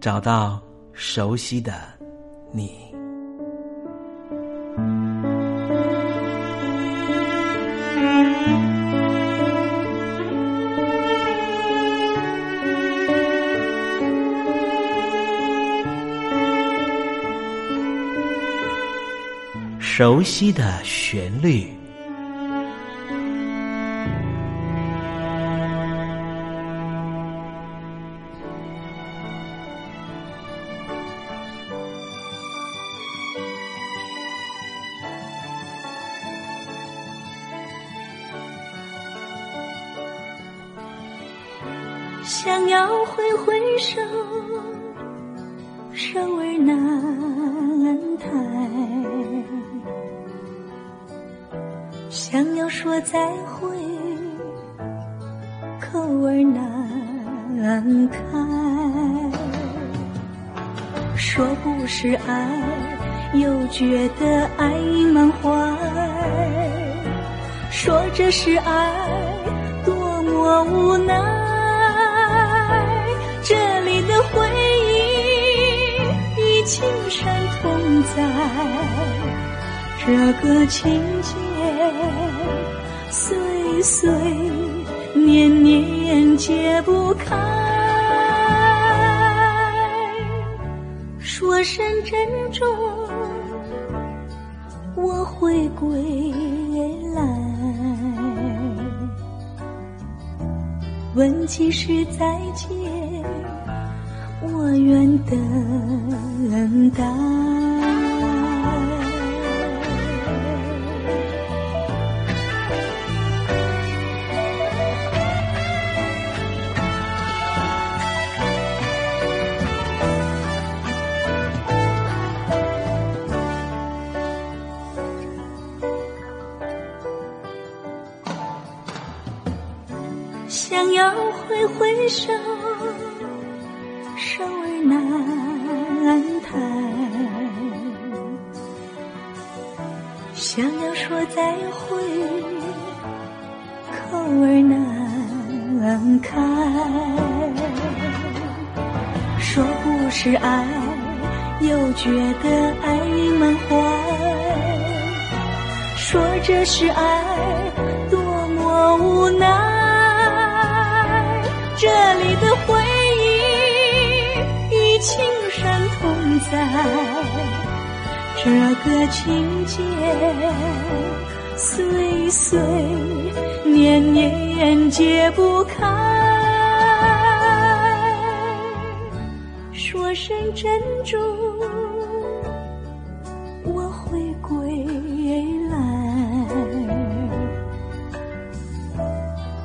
找到熟悉的你，熟悉的旋律。想要说再会口儿难开说不是爱又觉得爱已满怀。说这是爱多么无奈。这里的回忆与青山同在这个情景岁岁年年解不开。说声珍重。我会归来，问几时再见，我愿等手，手儿难抬；想要说再会，口儿难开。说不是爱，又觉得爱隐满怀。说这是爱，在，这个情节岁岁年年解不开。说声珍重，我会归来。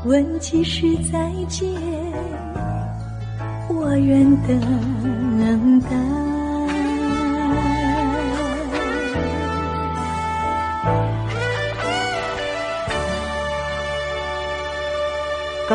问几时再见？我愿等待。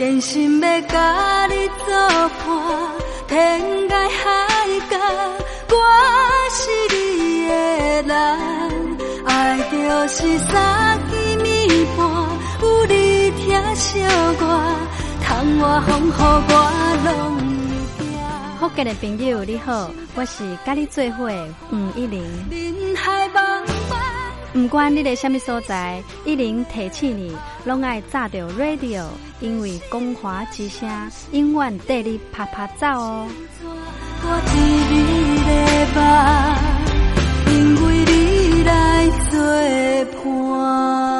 真心要甲你作伴，天涯海角，我是你的人，爱就是三更暝半。有你疼惜我，窗外风雨我拢会惊。福建的朋友你好，我是甲你做伙黄一玲。人海茫茫，不管你在什么所在，一零提起你，拢爱炸着 radio，因为光华之声永远带你啪啪走哦。我一日的梦，因为你来作伴。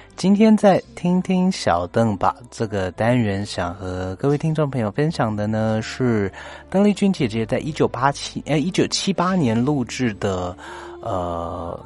今天在听听小邓吧这个单元，想和各位听众朋友分享的呢是邓丽君姐姐在一九八七呃一九七八年录制的，呃，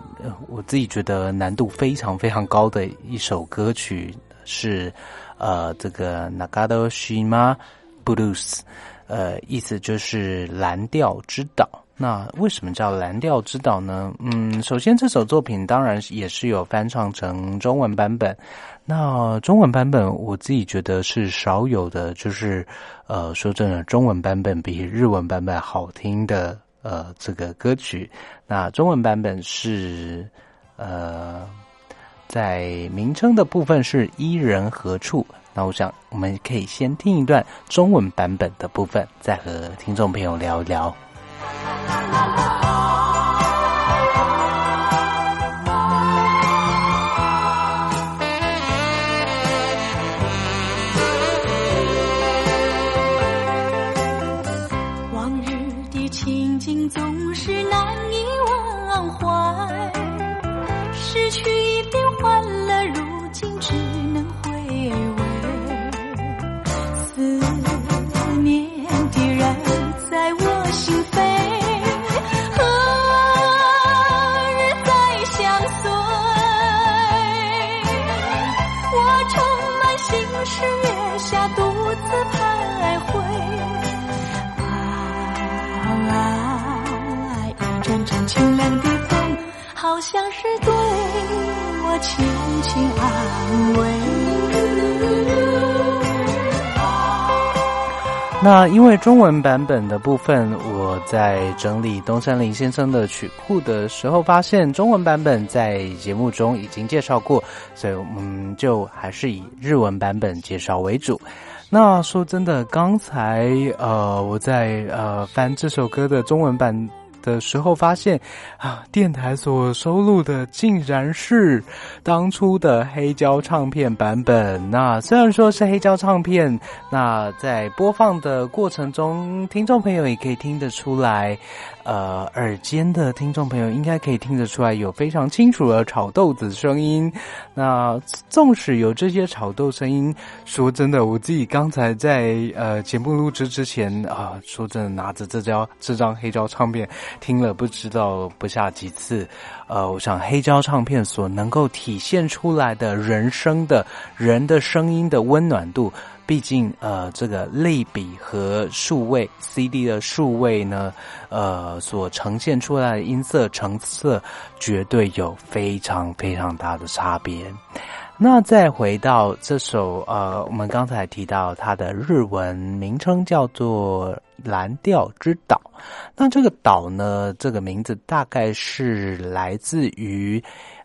我自己觉得难度非常非常高的一首歌曲是呃这个 Nagado Shima Blues，呃，意思就是蓝调之岛。那为什么叫蓝调之岛呢？嗯，首先这首作品当然也是有翻唱成中文版本。那中文版本我自己觉得是少有的，就是呃，说真的，中文版本比日文版本好听的呃这个歌曲。那中文版本是呃，在名称的部分是伊人何处？那我想我们可以先听一段中文版本的部分，再和听众朋友聊一聊。Oh, 那因为中文版本的部分，我在整理东山林先生的曲库的时候，发现中文版本在节目中已经介绍过，所以我们就还是以日文版本介绍为主。那说真的，刚才呃我在呃翻这首歌的中文版的时候，发现啊，电台所收录的竟然是当初的黑胶唱片版本。那虽然说是黑胶唱片，那在播放的过程中，听众朋友也可以听得出来。呃，耳尖的听众朋友应该可以听得出来，有非常清楚的炒豆子声音。那纵使有这些炒豆声音，说真的，我自己刚才在呃节目录制之前啊，说真的，拿着这张这张黑胶唱片听了不知道不下几次。呃，我想黑胶唱片所能够体现出来的人声的人的声音的温暖度。毕竟，呃，这个类比和数位 CD 的数位呢，呃，所呈现出来的音色成色，绝对有非常非常大的差别。那再回到这首，呃，我们刚才提到它的日文名称叫做《蓝调之岛》。那这个岛呢，这个名字大概是来自于。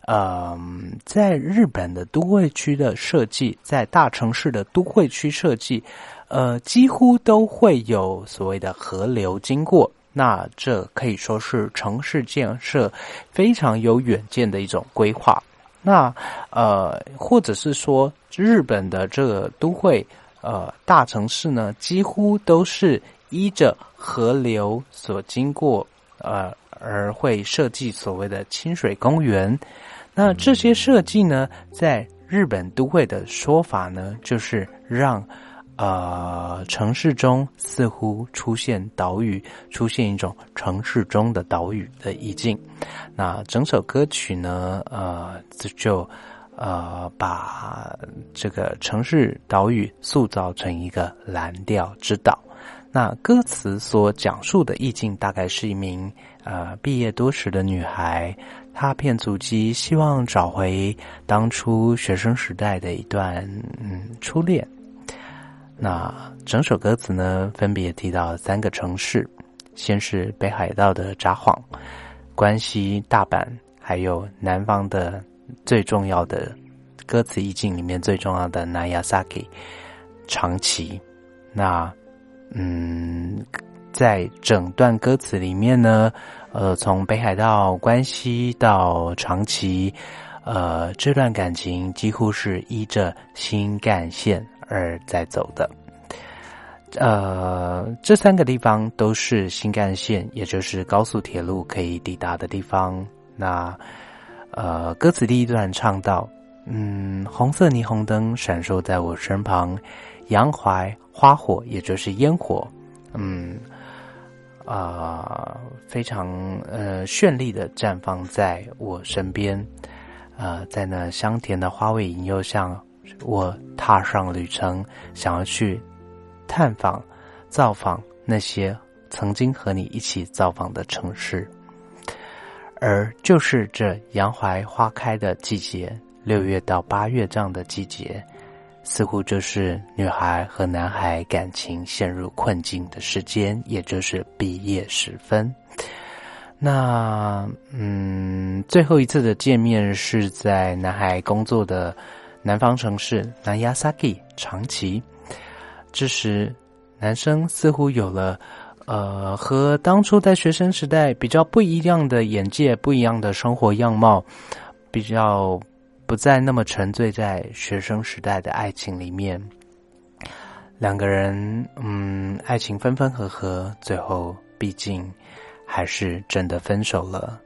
嗯，在日本的都会区的设计，在大城市的都会区设计，呃，几乎都会有所谓的河流经过。那这可以说是城市建设非常有远见的一种规划。那呃，或者是说，日本的这个都会呃大城市呢，几乎都是依着河流所经过，呃，而会设计所谓的清水公园。那这些设计呢，在日本都会的说法呢，就是让呃城市中似乎出现岛屿，出现一种城市中的岛屿的意境。那整首歌曲呢，呃，就呃把这个城市岛屿塑造成一个蓝调之岛。那歌词所讲述的意境，大概是一名呃毕业多时的女孩。踏遍足迹，希望找回当初学生时代的一段嗯初恋。那整首歌词呢，分别提到三个城市，先是北海道的札幌、关西大阪，还有南方的最重要的歌词意境里面最重要的 Nayasaki 长崎。那嗯，在整段歌词里面呢。呃，从北海道关西到长崎，呃，这段感情几乎是依着新干线而在走的。呃，这三个地方都是新干线，也就是高速铁路可以抵达的地方。那呃，歌词第一段唱到：嗯，红色霓虹灯闪烁在我身旁，洋槐花火，也就是烟火，嗯。啊，非常呃绚丽的绽放在我身边，呃，在那香甜的花味引诱下，我踏上旅程，想要去探访、造访那些曾经和你一起造访的城市，而就是这洋槐花开的季节，六月到八月这样的季节。似乎就是女孩和男孩感情陷入困境的时间，也就是毕业时分。那嗯，最后一次的见面是在男孩工作的南方城市南亚萨基长崎。这时，男生似乎有了呃和当初在学生时代比较不一样的眼界，不一样的生活样貌，比较。不再那么沉醉在学生时代的爱情里面，两个人，嗯，爱情分分合合，最后毕竟还是真的分手了。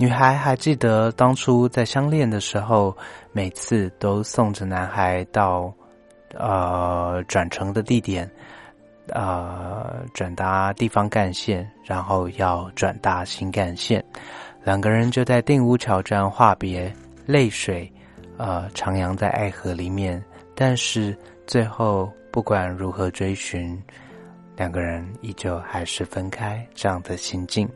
女孩还记得当初在相恋的时候，每次都送着男孩到呃转乘的地点，呃转达地方干线，然后要转达新干线，两个人就在定屋桥站话别，泪水。呃，徜徉在爱河里面，但是最后不管如何追寻，两个人依旧还是分开这样的心境。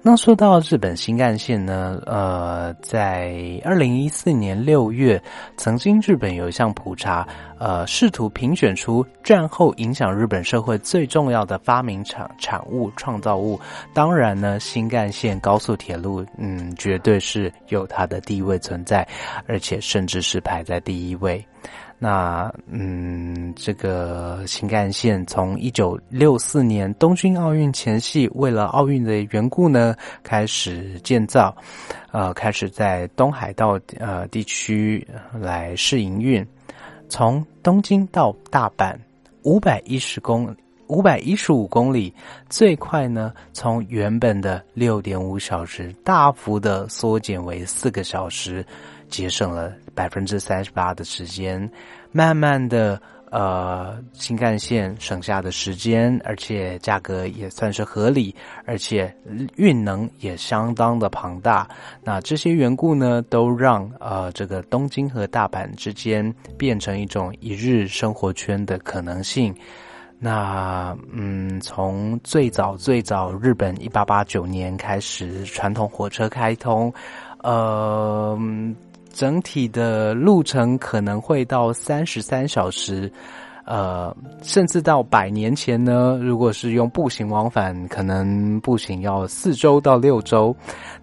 那说到日本新干线呢，呃，在二零一四年六月，曾经日本有一项普查，呃，试图评选出战后影响日本社会最重要的发明产产物创造物。当然呢，新干线高速铁路，嗯，绝对是有它的地位存在，而且甚至是排在第一位。那嗯，这个新干线从一九六四年东京奥运前夕，为了奥运的缘故呢，开始建造，呃，开始在东海道呃地区来试营运，从东京到大阪五百一十公五百一十五公里，最快呢，从原本的六点五小时大幅的缩减为四个小时。节省了百分之三十八的时间，慢慢的，呃，新干线省下的时间，而且价格也算是合理，而且运能也相当的庞大。那这些缘故呢，都让呃这个东京和大阪之间变成一种一日生活圈的可能性。那嗯，从最早最早日本一八八九年开始，传统火车开通，呃。整体的路程可能会到三十三小时，呃，甚至到百年前呢，如果是用步行往返，可能步行要四周到六周。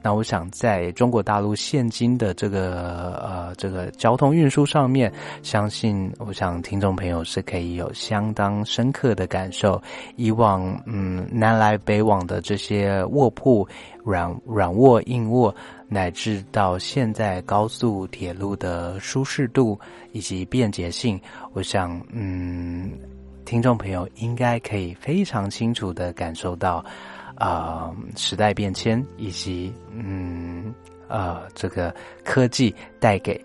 那我想，在中国大陆现今的这个呃这个交通运输上面，相信我想听众朋友是可以有相当深刻的感受。以往嗯南来北往的这些卧铺，软软卧硬卧。乃至到现在高速铁路的舒适度以及便捷性，我想，嗯，听众朋友应该可以非常清楚的感受到，啊，时代变迁以及，嗯，呃，这个科技带给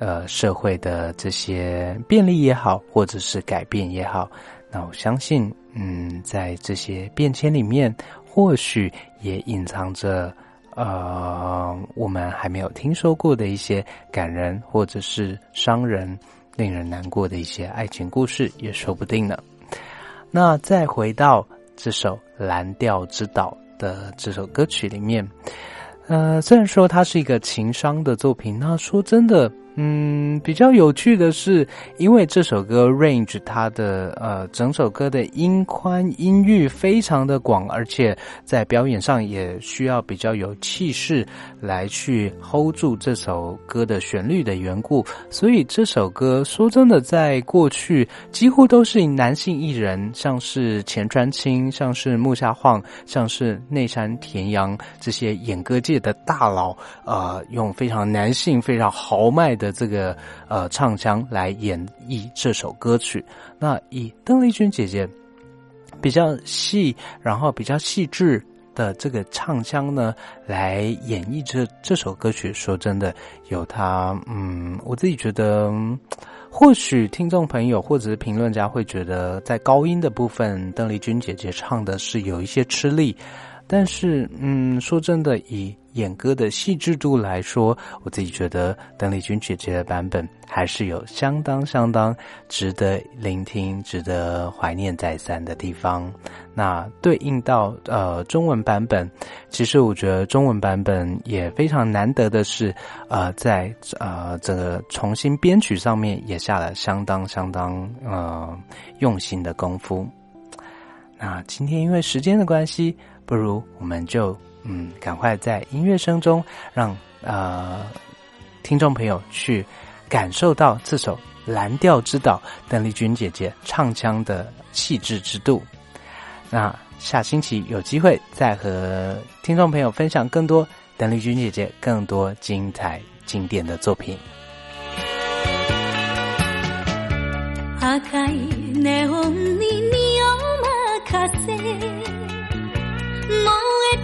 呃社会的这些便利也好，或者是改变也好，那我相信，嗯，在这些变迁里面，或许也隐藏着。呃，我们还没有听说过的一些感人或者是伤人、令人难过的一些爱情故事，也说不定呢。那再回到这首《蓝调之岛》的这首歌曲里面，呃，虽然说它是一个情商的作品，那说真的。嗯，比较有趣的是，因为这首歌 range 它的呃整首歌的音宽音域非常的广，而且在表演上也需要比较有气势来去 hold 住这首歌的旋律的缘故，所以这首歌说真的，在过去几乎都是男性艺人，像是前川清，像是木下晃，像是内山田洋这些演歌界的大佬，呃，用非常男性、非常豪迈的。的这个呃唱腔来演绎这首歌曲，那以邓丽君姐姐比较细，然后比较细致的这个唱腔呢，来演绎这这首歌曲。说真的，有她，嗯，我自己觉得，或许听众朋友或者是评论家会觉得，在高音的部分，邓丽君姐姐唱的是有一些吃力。但是，嗯，说真的，以演歌的细致度来说，我自己觉得邓丽君姐姐的版本还是有相当相当值得聆听、值得怀念再三的地方。那对应到呃中文版本，其实我觉得中文版本也非常难得的是，呃，在呃这个重新编曲上面也下了相当相当呃用心的功夫。那今天因为时间的关系。不如我们就嗯，赶快在音乐声中，让呃听众朋友去感受到这首《蓝调之岛》邓丽君姐姐唱腔的气质之度。那下星期有机会再和听众朋友分享更多邓丽君姐姐更多精彩经典的作品。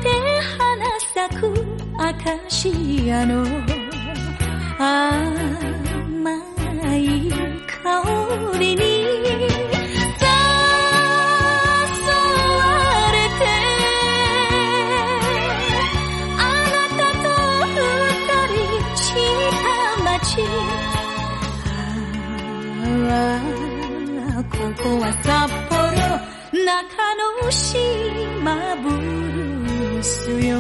て花咲く証あの。甘い香りに誘われて。あなたと二人した街。ああここは札幌。中野島文ルーすよ。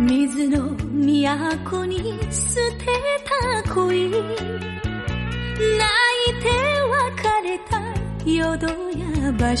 水の都に捨てた恋。泣いて別れた淀屋橋。